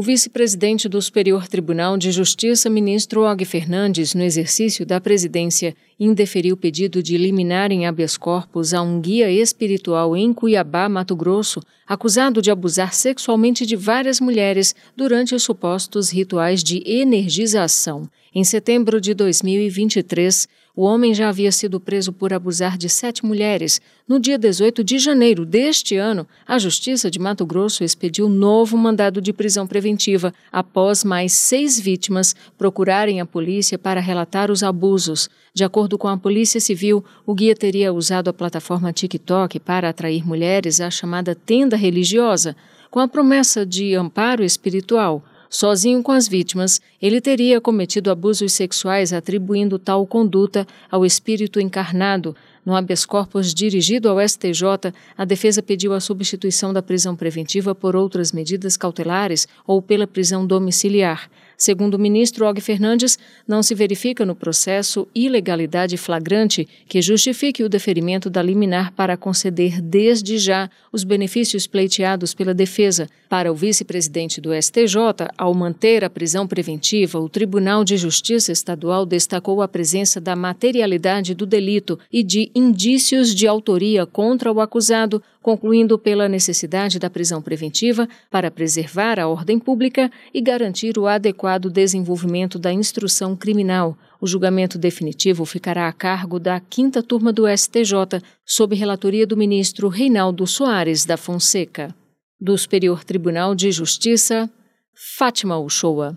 O vice-presidente do Superior Tribunal de Justiça, ministro Og Fernandes, no exercício da presidência, indeferiu o pedido de liminar em habeas corpus a um guia espiritual em Cuiabá, Mato Grosso, acusado de abusar sexualmente de várias mulheres durante os supostos rituais de energização. Em setembro de 2023, o homem já havia sido preso por abusar de sete mulheres. No dia 18 de janeiro deste ano, a Justiça de Mato Grosso expediu novo mandado de prisão preventiva após mais seis vítimas procurarem a polícia para relatar os abusos. De acordo com a Polícia Civil, o guia teria usado a plataforma TikTok para atrair mulheres à chamada tenda religiosa, com a promessa de amparo espiritual. Sozinho com as vítimas, ele teria cometido abusos sexuais atribuindo tal conduta ao espírito encarnado. No habeas corpus dirigido ao STJ, a defesa pediu a substituição da prisão preventiva por outras medidas cautelares ou pela prisão domiciliar. Segundo o ministro Og Fernandes, não se verifica no processo ilegalidade flagrante que justifique o deferimento da liminar para conceder desde já os benefícios pleiteados pela defesa. Para o vice-presidente do STJ, ao manter a prisão preventiva, o Tribunal de Justiça Estadual destacou a presença da materialidade do delito e de indícios de autoria contra o acusado, concluindo pela necessidade da prisão preventiva para preservar a ordem pública e garantir o adequado desenvolvimento da instrução criminal. O julgamento definitivo ficará a cargo da quinta turma do STJ, sob relatoria do ministro Reinaldo Soares da Fonseca. Do Superior Tribunal de Justiça, Fátima Uchoa.